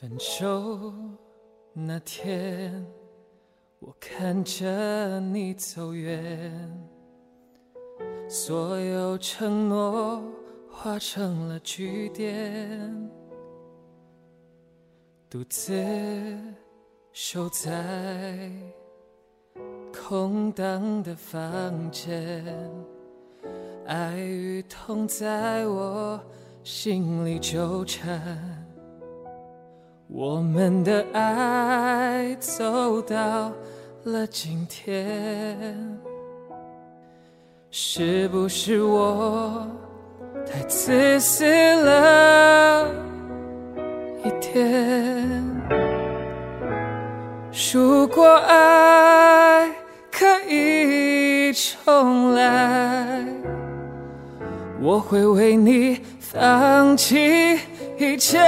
分手那天我看着你走远所有承诺化成了句点独自守在空荡的房间爱与痛在我心里纠缠。我们的爱走到了今天，是不是我太自私了一点？如果爱可以重来，我会为你放弃一切。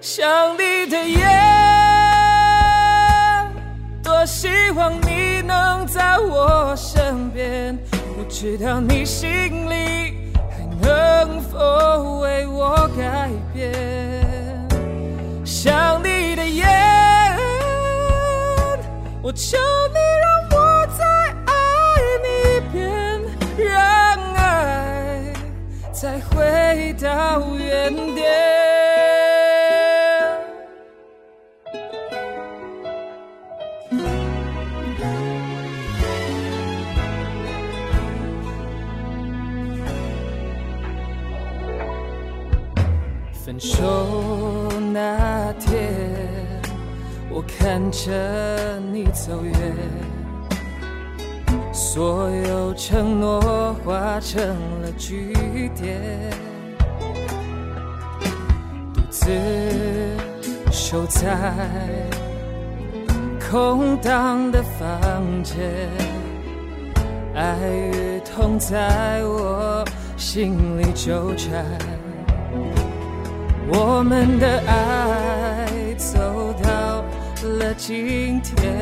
想你的夜，多希望你能在我身边，不知道你心里还能否为我改变。想你的夜，我回到原点。分手那天，我看着你走远，所有承诺化成了句点，独自守在空荡的房间，爱与痛在我心里纠缠。我们的爱走到了今天，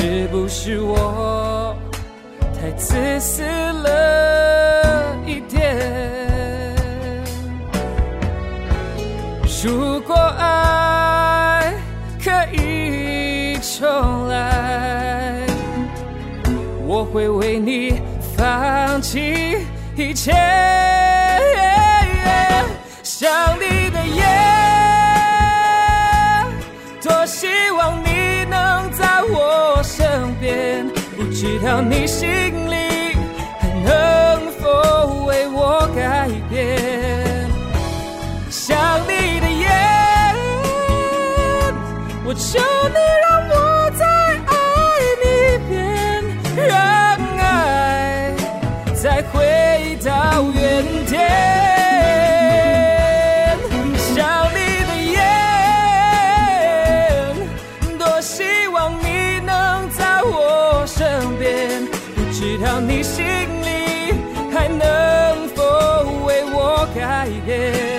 是不是我太自私了一点？如果爱可以重来，我会为你放弃一切。想你的夜，多希望你能在我边，不知道你心里还能否为我改变。想你的夜，我求。你心里还能否为我改变？